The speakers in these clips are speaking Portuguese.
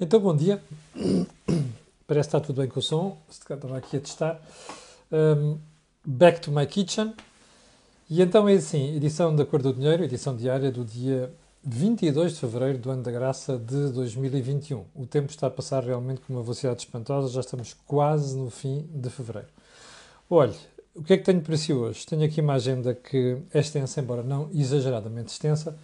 Então, bom dia. Parece que está tudo bem com o som. Estava aqui a testar. Um, back to my kitchen. E então é assim, edição da Cor do Dinheiro, edição diária do dia 22 de Fevereiro do ano da graça de 2021. O tempo está a passar realmente com uma velocidade espantosa, já estamos quase no fim de Fevereiro. Olhe, o que é que tenho para si hoje? Tenho aqui uma agenda que é extensa, embora não exageradamente extensa,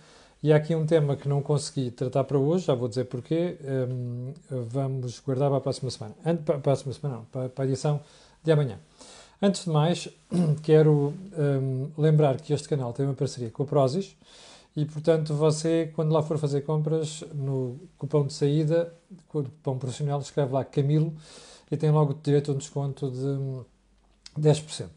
e há aqui um tema que não consegui tratar para hoje, já vou dizer porquê. Um, vamos guardar para a próxima semana. Antes, para a próxima semana, não, para, para a edição de amanhã. Antes de mais, quero um, lembrar que este canal tem uma parceria com a Prozis e, portanto, você, quando lá for fazer compras, no cupom de saída, cupom profissional, escreve lá Camilo e tem logo direito a um desconto de 10%.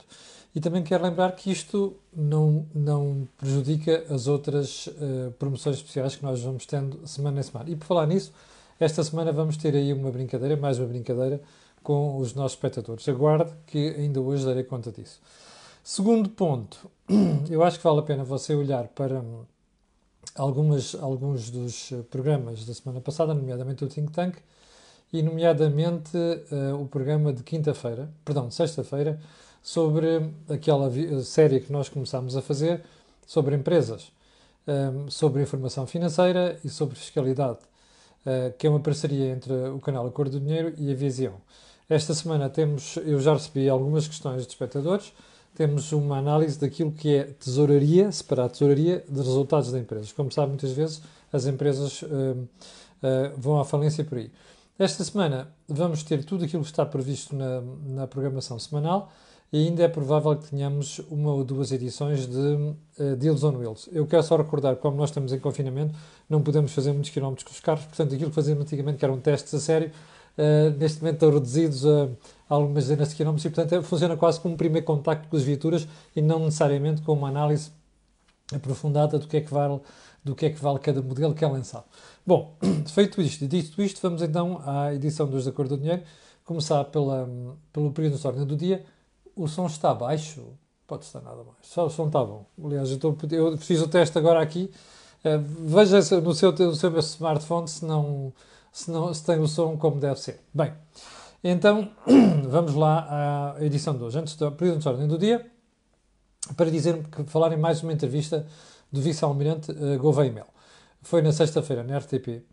E também quero lembrar que isto não, não prejudica as outras uh, promoções especiais que nós vamos tendo semana a semana. E por falar nisso, esta semana vamos ter aí uma brincadeira, mais uma brincadeira, com os nossos espectadores. Aguarde que ainda hoje darei conta disso. Segundo ponto, eu acho que vale a pena você olhar para algumas, alguns dos programas da semana passada, nomeadamente o Think Tank, e nomeadamente uh, o programa de quinta-feira, perdão, sexta-feira, sobre aquela série que nós começámos a fazer sobre empresas, um, sobre informação financeira e sobre fiscalidade, uh, que é uma parceria entre o canal Acordo do Dinheiro e a Visão. Esta semana temos, eu já recebi algumas questões de espectadores, temos uma análise daquilo que é tesouraria, separar tesouraria de resultados da empresa. Como sabe, muitas vezes as empresas uh, uh, vão à falência por aí. Esta semana vamos ter tudo aquilo que está previsto na, na programação semanal e ainda é provável que tenhamos uma ou duas edições de uh, Deals on Wheels. Eu quero só recordar, como nós estamos em confinamento, não podemos fazer muitos quilómetros com os carros, portanto, aquilo que fazíamos antigamente, que eram testes a sério, uh, neste momento estão reduzidos a, a algumas dezenas de quilómetros e, portanto, é, funciona quase como um primeiro contacto com as viaturas e não necessariamente com uma análise aprofundada do que é que vale, do que é que vale cada modelo que é lançado. Bom, feito isto e dito isto, vamos então à edição dos Acordo do Dinheiro, começar pela, pelo período de ordem do dia, o som está baixo, pode estar nada mais. Só o som está bom. Aliás, eu, estou, eu fiz o teste agora aqui. Uh, veja no seu, no seu smartphone se, não, se, não, se tem o som como deve ser. Bem, então vamos lá à edição de hoje. Antes da período de ordem do dia, para dizer que falarem mais uma entrevista do vice-almirante uh, Gouveia Mel. Foi na sexta-feira, na RTP.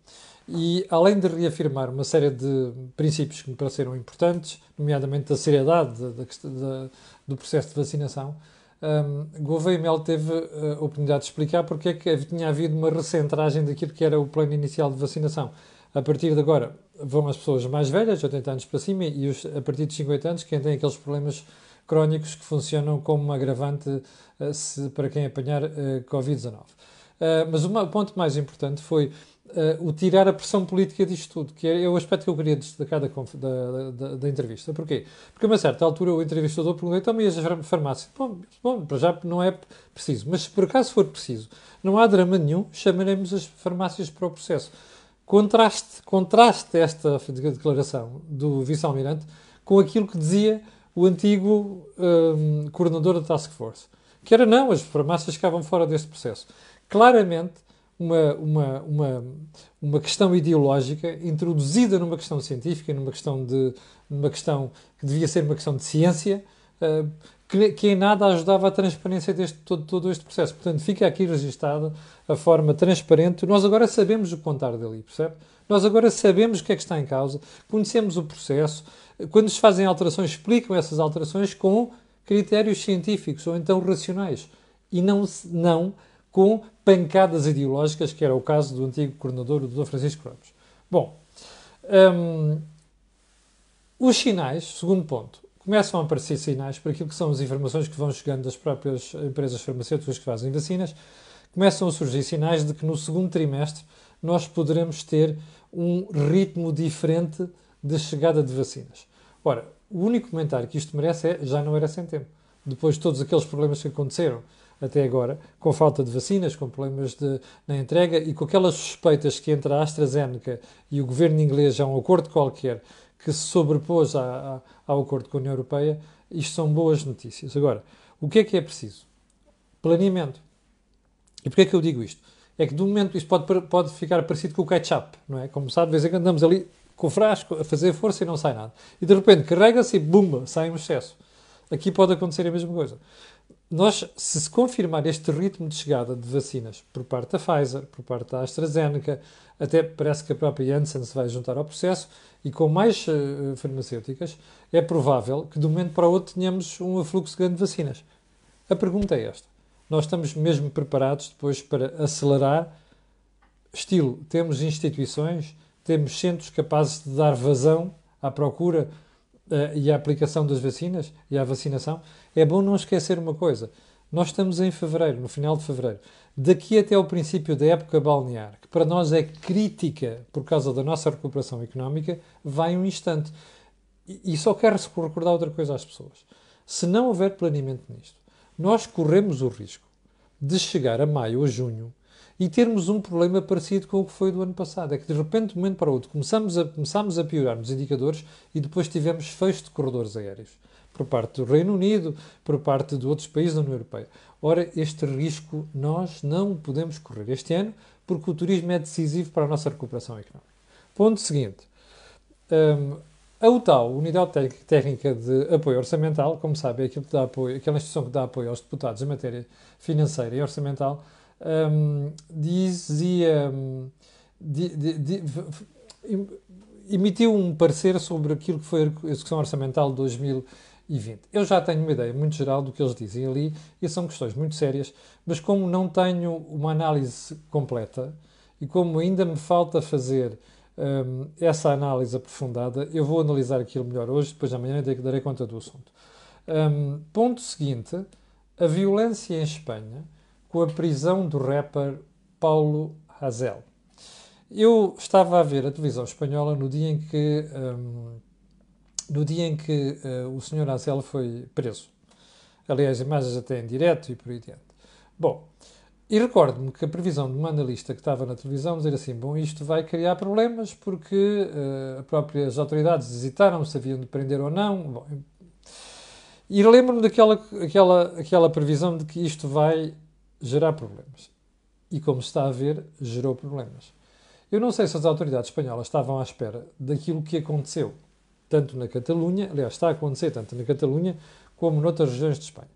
E além de reafirmar uma série de princípios que me pareceram importantes, nomeadamente a seriedade da, da, do processo de vacinação, um, Gouveia Mel teve uh, a oportunidade de explicar porque é que tinha havido uma recentragem daquilo que era o plano inicial de vacinação. A partir de agora vão as pessoas mais velhas, 80 anos para cima, e os, a partir de 50 anos, quem tem aqueles problemas crónicos que funcionam como um agravante uh, se, para quem apanhar uh, Covid-19. mas o ponto mais importante foi uh, o tirar a pressão política disto tudo, que é, é, o aspecto que eu queria destacar da, da, da, da, entrevista. Porquê? Porque a uma certa altura o entrevistador perguntou, então, mas as farmácias? Bom, bom, para já não é preciso, mas se por acaso for preciso, não há drama nenhum, chamaremos as farmácias para o processo. Contraste, contraste esta declaração do vice-almirante com aquilo que dizia o antigo um, coordenador da Task Force, que era não, as farmácias ficavam fora deste processo. Claramente, uma, uma, uma, uma questão ideológica introduzida numa questão científica, numa questão, de, numa questão que devia ser uma questão de ciência, uh, que, que, em nada ajudava a transparência deste todo, todo este processo. Portanto, fica aqui registada a forma transparente. Nós agora sabemos o contar dali, percebe? Nós agora sabemos o que é que está em causa, conhecemos o processo. Quando se fazem alterações, explicam essas alterações com critérios científicos ou então racionais e não, não com pancadas ideológicas, que era o caso do antigo coordenador, o Dr. Francisco Ramos. Bom, um, os sinais, segundo ponto, começam a aparecer sinais para aquilo que são as informações que vão chegando das próprias empresas farmacêuticas que fazem vacinas, começam a surgir sinais de que no segundo trimestre nós poderemos ter um ritmo diferente de chegada de vacinas. Ora, o único comentário que isto merece é já não era sem tempo. Depois de todos aqueles problemas que aconteceram até agora, com falta de vacinas, com problemas de, na entrega e com aquelas suspeitas que entre a AstraZeneca e o governo inglês há um acordo qualquer que se sobrepôs ao acordo com a União Europeia, isto são boas notícias. Agora, o que é que é preciso? Planeamento. E porquê é que eu digo isto? é que, do momento, isto pode, pode ficar parecido com o ketchup, não é? Como sabe, de vez em quando andamos ali com o frasco a fazer força e não sai nada. E de repente carrega-se e bumba, sai um excesso. Aqui pode acontecer a mesma coisa. Nós, se se confirmar este ritmo de chegada de vacinas por parte da Pfizer, por parte da AstraZeneca, até parece que a própria Janssen se vai juntar ao processo, e com mais uh, farmacêuticas, é provável que de um momento para o outro tenhamos um afluxo grande de vacinas. A pergunta é esta. Nós estamos mesmo preparados depois para acelerar, estilo, temos instituições, temos centros capazes de dar vazão à procura e à aplicação das vacinas e à vacinação? É bom não esquecer uma coisa. Nós estamos em fevereiro, no final de fevereiro. Daqui até o princípio da época balnear, que para nós é crítica por causa da nossa recuperação económica, vai um instante. E só quero recordar outra coisa às pessoas. Se não houver planeamento nisto, nós corremos o risco de chegar a maio ou junho e termos um problema parecido com o que foi do ano passado. É que de repente, de um momento para o outro, começamos a, começamos a piorar nos indicadores e depois tivemos fecho de corredores aéreos por parte do Reino Unido, por parte de outros países da União Europeia. Ora, este risco nós não podemos correr este ano porque o turismo é decisivo para a nossa recuperação económica. Ponto seguinte. Um, a UTAU, Unidade Técnica de Apoio Orçamental, como sabe, é aquilo que dá apoio, aquela instituição que dá apoio aos deputados em matéria financeira e orçamental, um, dizia. Di, di, di, emitiu um parecer sobre aquilo que foi a execução orçamental de 2020. Eu já tenho uma ideia muito geral do que eles dizem ali e são questões muito sérias, mas como não tenho uma análise completa e como ainda me falta fazer um, essa análise aprofundada, eu vou analisar aquilo melhor hoje, depois amanhã darei conta do assunto. Um, ponto seguinte: a violência em Espanha com a prisão do rapper Paulo Hazel. Eu estava a ver a televisão espanhola no dia em que, um, no dia em que uh, o Sr. Hazel foi preso. Aliás, imagens até em direto e por aí diante. Bom, e recordo-me que a previsão de uma analista que estava na televisão dizer assim: bom, isto vai criar problemas porque uh, as próprias autoridades hesitaram se haviam de prender ou não. Bom, e lembro-me daquela aquela, aquela previsão de que isto vai gerar problemas. E como se está a ver, gerou problemas. Eu não sei se as autoridades espanholas estavam à espera daquilo que aconteceu, tanto na Catalunha, aliás, está a acontecer tanto na Catalunha como noutras regiões de Espanha.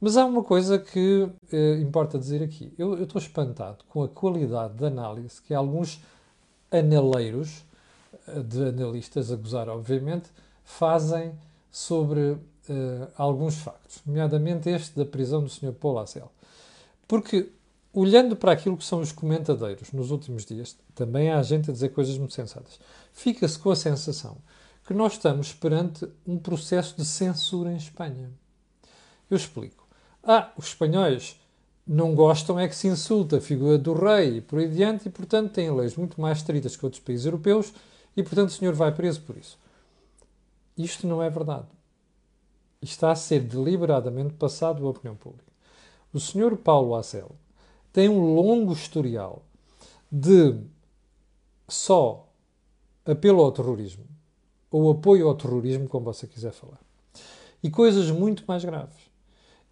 Mas há uma coisa que eh, importa dizer aqui. Eu, eu estou espantado com a qualidade de análise que alguns analeiros, eh, de analistas, a gozar obviamente, fazem sobre eh, alguns factos, nomeadamente este da prisão do Sr. Paulo Acel. Porque, olhando para aquilo que são os comentadeiros nos últimos dias, também há gente a dizer coisas muito sensatas. Fica-se com a sensação que nós estamos perante um processo de censura em Espanha. Eu explico. Ah, os espanhóis não gostam é que se insulta a figura do rei e por aí diante, e portanto têm leis muito mais estritas que outros países europeus, e portanto o senhor vai preso por isso. Isto não é verdade. Está a ser deliberadamente passado à opinião pública. O Sr. Paulo Acel tem um longo historial de só apelo ao terrorismo ou apoio ao terrorismo, como você quiser falar, e coisas muito mais graves.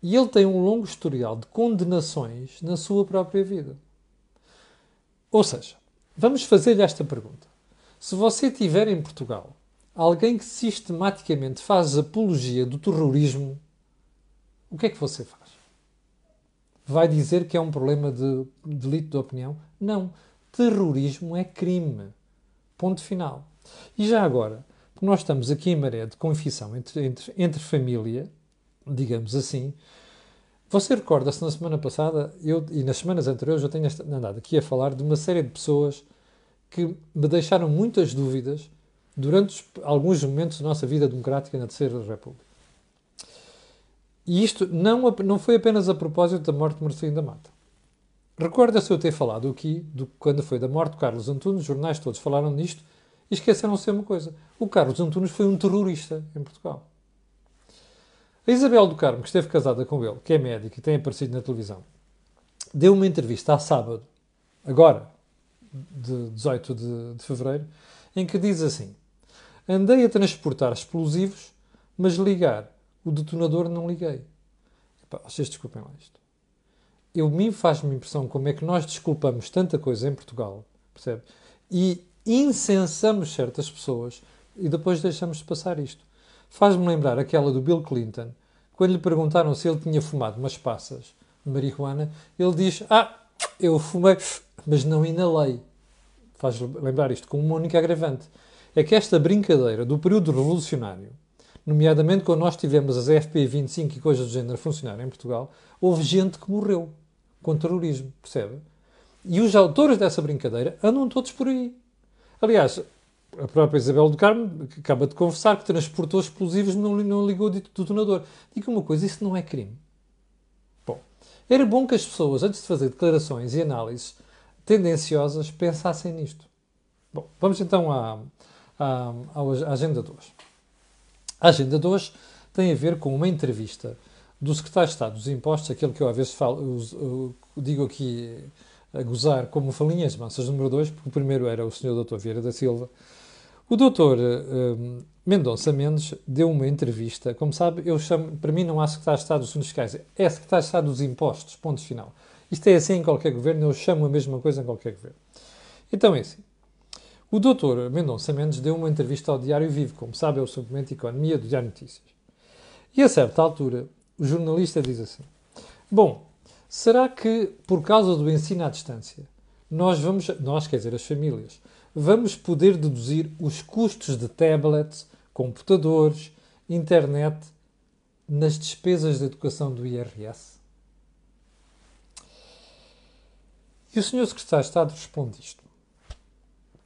E ele tem um longo historial de condenações na sua própria vida. Ou seja, vamos fazer-lhe esta pergunta. Se você tiver em Portugal alguém que sistematicamente faz apologia do terrorismo, o que é que você faz? Vai dizer que é um problema de delito de opinião? Não. Terrorismo é crime. Ponto final. E já agora, porque nós estamos aqui em maré de confissão entre, entre, entre família, digamos assim, você recorda-se na semana passada, eu, e nas semanas anteriores, eu tenho andado aqui a falar de uma série de pessoas que me deixaram muitas dúvidas durante alguns momentos da nossa vida democrática na Terceira República. E isto não, não foi apenas a propósito da morte de Marcelino da Mata. Recorda-se eu ter falado aqui, do, quando foi da morte de Carlos Antunes, os jornais todos falaram nisto e esqueceram-se uma coisa. O Carlos Antunes foi um terrorista em Portugal. A Isabel do Carmo, que esteve casada com ele, que é médica e tem aparecido na televisão, deu uma entrevista a sábado, agora, de 18 de, de fevereiro, em que diz assim: Andei a transportar explosivos, mas ligar o detonador não liguei. Epá, vocês desculpem lá isto. eu, mim faz-me impressão como é que nós desculpamos tanta coisa em Portugal, percebe? E incensamos certas pessoas e depois deixamos de passar isto. Faz-me lembrar aquela do Bill Clinton, quando lhe perguntaram se ele tinha fumado umas passas de marihuana, ele diz: Ah, eu fumei, mas não inalei. Faz lembrar isto com uma única agravante. É que esta brincadeira do período revolucionário, nomeadamente quando nós tivemos as FP25 e coisas do género a funcionar em Portugal, houve gente que morreu com terrorismo, percebe? E os autores dessa brincadeira andam todos por aí. Aliás, a própria Isabel do Carmo acaba de confessar que transportou explosivos e não, não ligou de detonador. Diga uma coisa, isso não é crime. Bom, era bom que as pessoas, antes de fazer declarações e análises tendenciosas, pensassem nisto. Bom, vamos então à, à, à agenda de hoje. A agenda de hoje tem a ver com uma entrevista do secretário de Estado dos Impostos, aquele que eu às vezes falo, digo aqui a gozar como falinhas massas número 2, porque o primeiro era o Sr. Dr. Vieira da Silva. O Dr. Um, Mendonça Mendes deu uma entrevista, como sabe, eu chamo, para mim não há secretário de Estado dos Assuntos Fiscais, é secretário de Estado dos Impostos, ponto final. Isto é assim em qualquer governo, eu chamo a mesma coisa em qualquer governo. Então é assim. O Dr. Mendonça Mendes deu uma entrevista ao Diário Vivo, como sabe, é o suplemento economia do Diário Notícias. E a certa altura, o jornalista diz assim: Bom, será que por causa do ensino à distância, nós vamos, nós quer dizer as famílias, vamos poder deduzir os custos de tablets, computadores, internet nas despesas de educação do IRS? E o Sr. Secretário de Estado responde isto.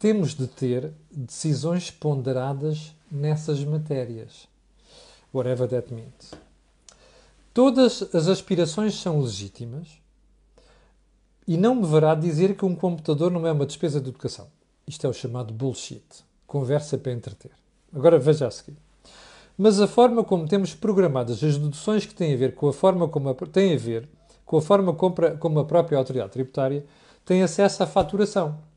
Temos de ter decisões ponderadas nessas matérias. Whatever that means. Todas as aspirações são legítimas e não me verá dizer que um computador não é uma despesa de educação. Isto é o chamado bullshit. Conversa para entreter. Agora veja a seguir. Mas a forma como temos programadas as deduções que têm a ver com a forma como a, têm a ver com a forma como, a própria autoridade tributária tem acesso à faturação.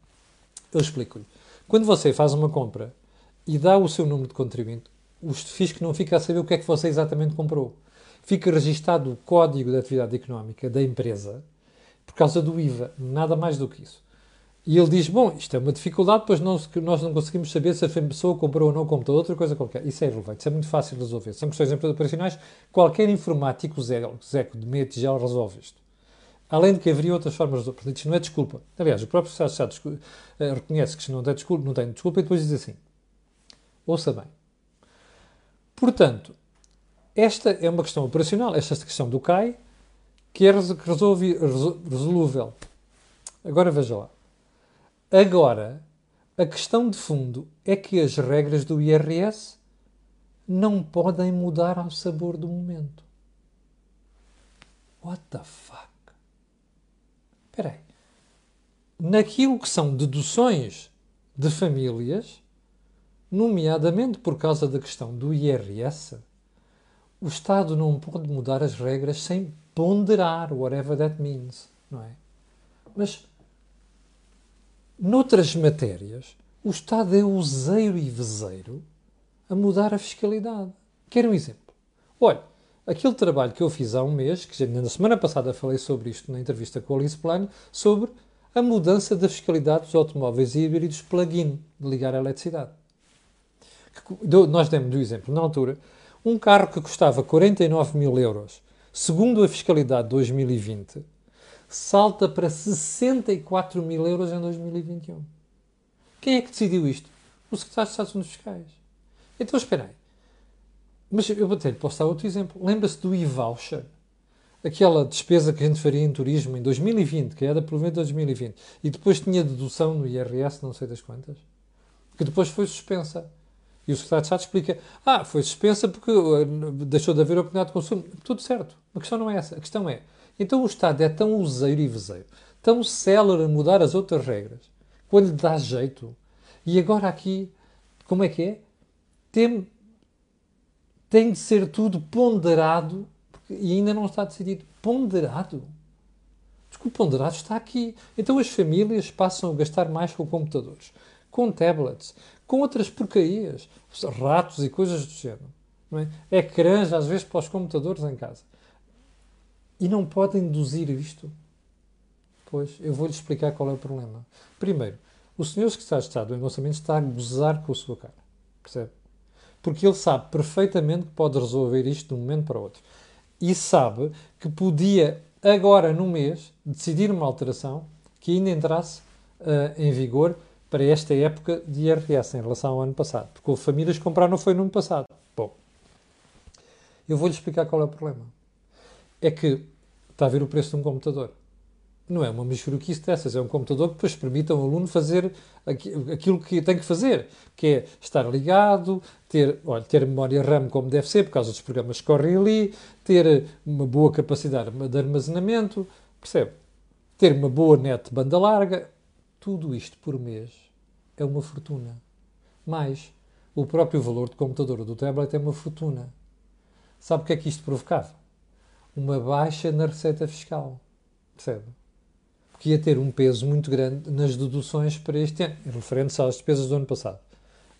Eu explico-lhe. Quando você faz uma compra e dá o seu número de contribuinte, o fisco não fica a saber o que é que você exatamente comprou fica registado o código de atividade económica da empresa por causa do IVA, nada mais do que isso. E ele diz: Bom, isto é uma dificuldade, pois nós, não conseguimos saber se a pessoa comprou ou não comprou outra coisa qualquer. Isso é irrelevante, isso é muito fácil de resolver. São questões operacionais, qualquer informático Zeco de meia tigela resolve isto. Além de que haveria outras formas de resolver. Isto não é desculpa. Aliás, o próprio Estado Estado uh, reconhece que isto não tem, desculpa, não tem desculpa e depois diz assim: Ouça bem. Portanto, esta é uma questão operacional, esta questão do CAI, que é resolvi, resolúvel. Agora veja lá. Agora, a questão de fundo é que as regras do IRS não podem mudar ao sabor do momento. What the fuck? Espera aí. Naquilo que são deduções de famílias, nomeadamente por causa da questão do IRS, o Estado não pode mudar as regras sem ponderar, whatever that means, não é? Mas, noutras matérias, o Estado é useiro e vezeiro a mudar a fiscalidade. Quero um exemplo. Olha, aquele trabalho que eu fiz há um mês, que na semana passada falei sobre isto na entrevista com a Alice Plano, sobre a mudança da fiscalidade dos automóveis híbridos plug-in, de ligar à eletricidade. Nós demos o exemplo, na altura, um carro que custava 49 mil euros, segundo a fiscalidade de 2020, salta para 64 mil euros em 2021. Quem é que decidiu isto? O secretário de Estado dos Fiscais. Então, espera aí. Mas eu até lhe posso dar outro exemplo. Lembra-se do e-voucher? Aquela despesa que a gente faria em turismo em 2020, que era menos 2020, e depois tinha dedução no IRS, não sei das quantas, que depois foi suspensa. E o secretário de Estado explica: ah, foi suspensa porque uh, deixou de haver oportunidade de consumo. Tudo certo. A questão não é essa. A questão é: então o Estado é tão useiro e vezeiro, tão célere a mudar as outras regras, quando lhe dá jeito. E agora aqui, como é que é? Tem, tem de ser tudo ponderado e ainda não está decidido. Ponderado? Desculpe, ponderado está aqui. Então as famílias passam a gastar mais com computadores, com tablets, com outras porcarias, ratos e coisas do género. Não é? Ecrãs, às vezes, para os computadores em casa. E não podem deduzir isto. Pois, eu vou-lhe explicar qual é o problema. Primeiro, o senhor secretário de Estado do Engonçamento está a gozar com a sua cara. Percebe? Porque ele sabe perfeitamente que pode resolver isto de um momento para o outro. E sabe que podia, agora no mês, decidir uma alteração que ainda entrasse uh, em vigor para esta época de IRS em relação ao ano passado. Porque houve famílias que compraram não foi no ano passado. Bom, eu vou-lhe explicar qual é o problema. É que está a ver o preço de um computador. Não é uma mexeruquice dessas, é um computador que depois permite ao aluno fazer aquilo que tem que fazer, que é estar ligado, ter, olha, ter memória RAM como deve ser, por causa dos programas que correm ali, ter uma boa capacidade de armazenamento, percebe? Ter uma boa net banda larga, tudo isto por mês é uma fortuna. Mais, o próprio valor do computador ou do tablet é uma fortuna. Sabe o que é que isto provocava? Uma baixa na receita fiscal. Percebe? Porque ia ter um peso muito grande nas deduções para este ano, referentes às despesas do ano passado.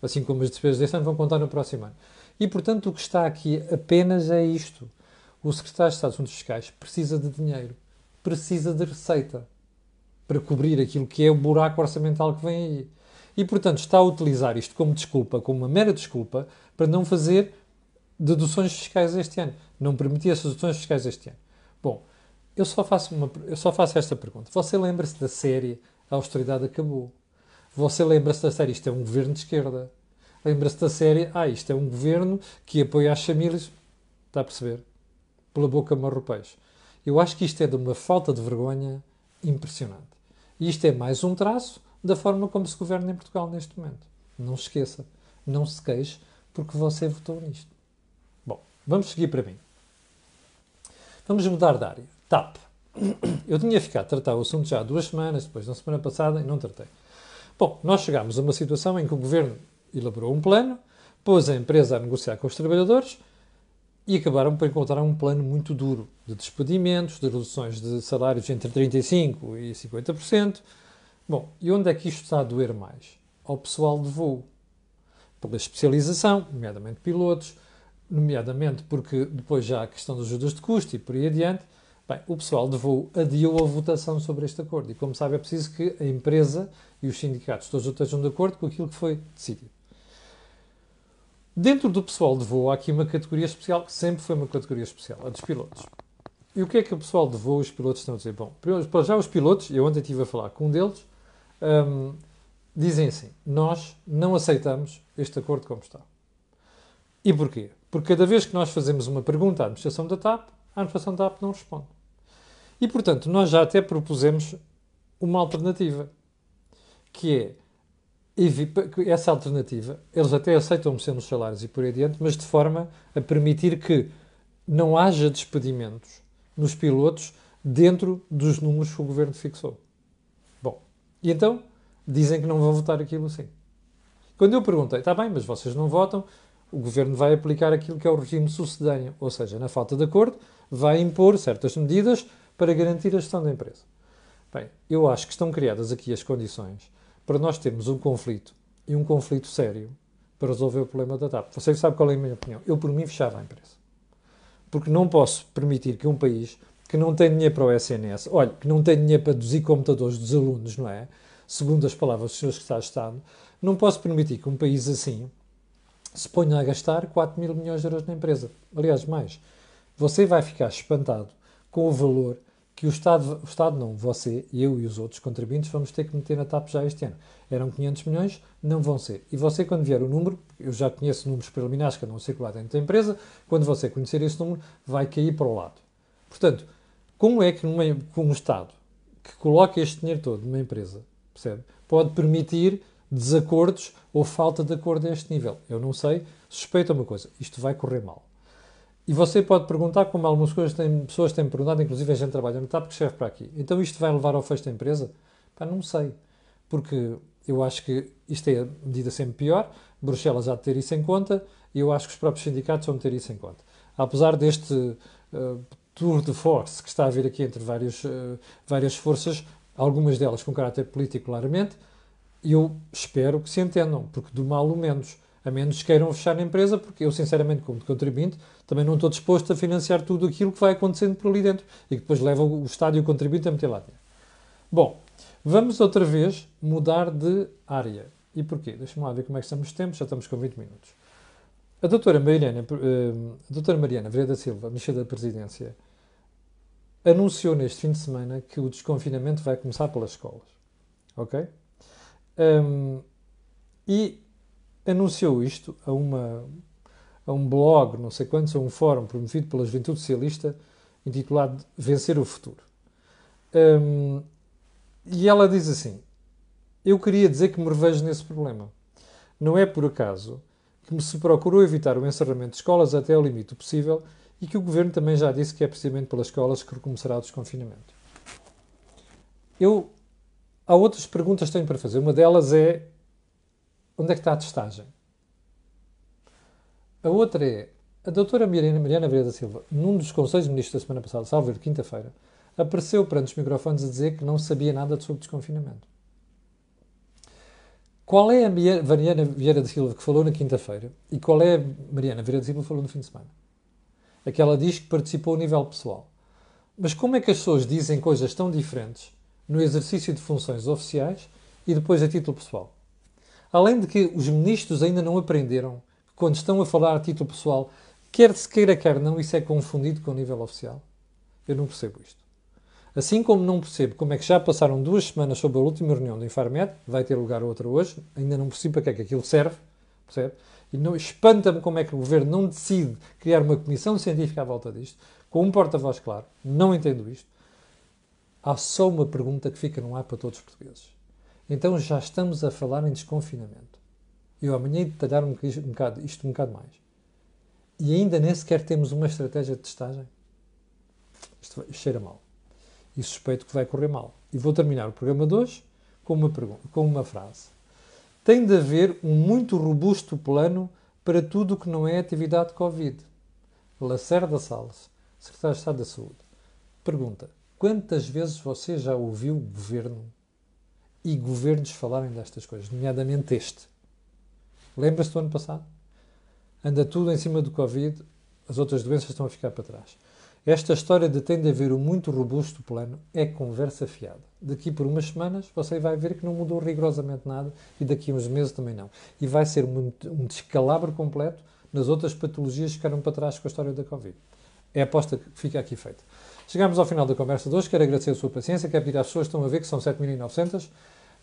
Assim como as despesas deste ano vão contar no próximo ano. E, portanto, o que está aqui apenas é isto. O secretário de Estado de Assuntos Fiscais precisa de dinheiro, precisa de receita para cobrir aquilo que é o buraco orçamental que vem aí. E, portanto, está a utilizar isto como desculpa, como uma mera desculpa, para não fazer deduções fiscais este ano. Não permitir as deduções fiscais este ano. Bom, eu só faço, uma, eu só faço esta pergunta. Você lembra-se da série A Austeridade Acabou? Você lembra-se da série Isto é um governo de esquerda? Lembra-se da série Ah, isto é um governo que apoia as famílias? Está a perceber? Pela boca peixe. Eu acho que isto é de uma falta de vergonha impressionante. E isto é mais um traço da forma como se governa em Portugal neste momento. Não se esqueça, não se queixe, porque você votou nisto. Bom, vamos seguir para mim. Vamos mudar de área. TAP. Eu tinha ficado a tratar o assunto já há duas semanas, depois na semana passada, e não tratei. Bom, nós chegámos a uma situação em que o governo elaborou um plano, pôs a empresa a negociar com os trabalhadores e acabaram por encontrar um plano muito duro de despedimentos, de reduções de salários entre 35% e 50%, Bom, e onde é que isto está a doer mais? Ao pessoal de voo. Pela especialização, nomeadamente pilotos, nomeadamente porque depois já há a questão das ajudas de custo e por aí adiante. Bem, o pessoal de voo adiou a votação sobre este acordo e, como sabe, é preciso que a empresa e os sindicatos todos estejam de acordo com aquilo que foi decidido. Dentro do pessoal de voo há aqui uma categoria especial, que sempre foi uma categoria especial, a dos pilotos. E o que é que o pessoal de voo e os pilotos estão a dizer? Bom, para já os pilotos, eu ontem estive a falar com um deles, um, dizem assim: nós não aceitamos este acordo como está. E porquê? Porque cada vez que nós fazemos uma pergunta à administração da TAP, a administração da TAP não responde. E, portanto, nós já até propusemos uma alternativa, que é essa alternativa, eles até aceitam mexer nos salários e por aí adiante, mas de forma a permitir que não haja despedimentos nos pilotos dentro dos números que o governo fixou. E então dizem que não vão votar aquilo sim. Quando eu perguntei, está bem, mas vocês não votam, o governo vai aplicar aquilo que é o regime sucedâneo, ou seja, na falta de acordo, vai impor certas medidas para garantir a gestão da empresa. Bem, eu acho que estão criadas aqui as condições para nós termos um conflito e um conflito sério para resolver o problema da TAP. Você sabe qual é a minha opinião? Eu, por mim, fechava a empresa. Porque não posso permitir que um país que não tem dinheiro para o SNS, olha, que não tem dinheiro para deduzir computadores dos alunos, não é? Segundo as palavras senhores que está a Estado, não posso permitir que um país assim se ponha a gastar 4 mil milhões de euros na empresa. Aliás, mais. Você vai ficar espantado com o valor que o Estado, o Estado não, você, eu e os outros contribuintes vamos ter que meter na TAP já este ano. Eram 500 milhões, não vão ser. E você, quando vier o número, eu já conheço números preliminares que não circular dentro da empresa, quando você conhecer esse número, vai cair para o lado. Portanto, como é que numa, um Estado que coloca este dinheiro todo numa empresa, percebe, pode permitir desacordos ou falta de acordo a este nível? Eu não sei, suspeito uma coisa, isto vai correr mal. E você pode perguntar, como algumas coisas têm, pessoas têm perguntado, inclusive a gente trabalha no TAP que escreve para aqui. Então isto vai levar ao fecho da empresa? Pá, não sei. Porque eu acho que isto é a medida sempre pior, Bruxelas há de ter isso em conta, e eu acho que os próprios sindicatos vão ter isso em conta. Apesar deste uh, tour de force que está a vir aqui entre vários, uh, várias forças, algumas delas com caráter político claramente, eu espero que se entendam, porque do mal o menos. A menos que queiram fechar a empresa, porque eu, sinceramente, como contribuinte, também não estou disposto a financiar tudo aquilo que vai acontecendo por ali dentro e que depois leva o Estado e o contribuinte a meter lá dentro. Bom, vamos outra vez mudar de área. E porquê? Deixa-me lá ver como é que estamos de tempo, já estamos com 20 minutos. A doutora Mariana, eh, a doutora Mariana Vereda Silva, Ministra da Presidência, anunciou neste fim de semana que o desconfinamento vai começar pelas escolas. Ok? Um, e anunciou isto a, uma, a um blog, não sei quantos, a um fórum promovido pela Juventude Socialista, intitulado Vencer o Futuro. Um, e ela diz assim: Eu queria dizer que me revejo nesse problema. Não é por acaso que se procurou evitar o encerramento de escolas até ao limite possível e que o governo também já disse que é precisamente pelas escolas que recomeçará o desconfinamento. Eu há outras perguntas que tenho para fazer. Uma delas é onde é que está a testagem? A outra é a doutora Mariana, Mariana Vieira da Silva, num dos conselhos de ministros da semana passada, salvo ver, quinta-feira, apareceu perante os microfones a dizer que não sabia nada sobre desconfinamento. Qual é a Mariana Vieira da Silva que falou na quinta-feira e qual é a Mariana Vieira da Silva que falou no fim de semana? a que ela diz que participou a nível pessoal. Mas como é que as pessoas dizem coisas tão diferentes no exercício de funções oficiais e depois a título pessoal? Além de que os ministros ainda não aprenderam quando estão a falar a título pessoal, quer se queira, quer não, isso é confundido com o nível oficial. Eu não percebo isto. Assim como não percebo como é que já passaram duas semanas sobre a última reunião do Infarmed, vai ter lugar outra hoje, ainda não percebo para que é que aquilo serve, percebe? E não espanta-me como é que o governo não decide criar uma comissão científica à volta disto, com um porta-voz claro. Não entendo isto. Há só uma pergunta que fica no ar para todos os portugueses. Então já estamos a falar em desconfinamento. Eu amanhã detalhar um bocado, isto um bocado mais. E ainda nem sequer temos uma estratégia de testagem. Isto cheira mal. E suspeito que vai correr mal. E vou terminar o programa de hoje com uma, pergunta, com uma frase tem de haver um muito robusto plano para tudo o que não é atividade Covid. Lacerda Salles, Secretário de Estado da Saúde, pergunta: quantas vezes você já ouviu o governo e governos falarem destas coisas, nomeadamente este? Lembra-se do ano passado? Anda tudo em cima do Covid, as outras doenças estão a ficar para trás. Esta história de tem de haver um muito robusto plano é conversa fiada. Daqui por umas semanas você vai ver que não mudou rigorosamente nada e daqui a uns meses também não. E vai ser um, descalabro completo nas outras patologias que ficaram para trás com a história da Covid. É a aposta que fica aqui feita. Chegamos ao final da conversa de hoje. Quero agradecer a sua paciência. Quero pedir às pessoas que estão a ver que são 7.900.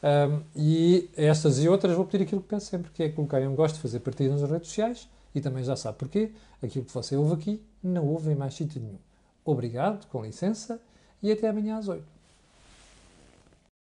Um, e estas e outras vou pedir aquilo que peço sempre, que é colocar um gosto, fazer partida nas redes sociais e também já sabe porquê. Aquilo que você ouve aqui não ouve em mais sítio nenhum. Obrigado, com licença, e até amanhã às 8.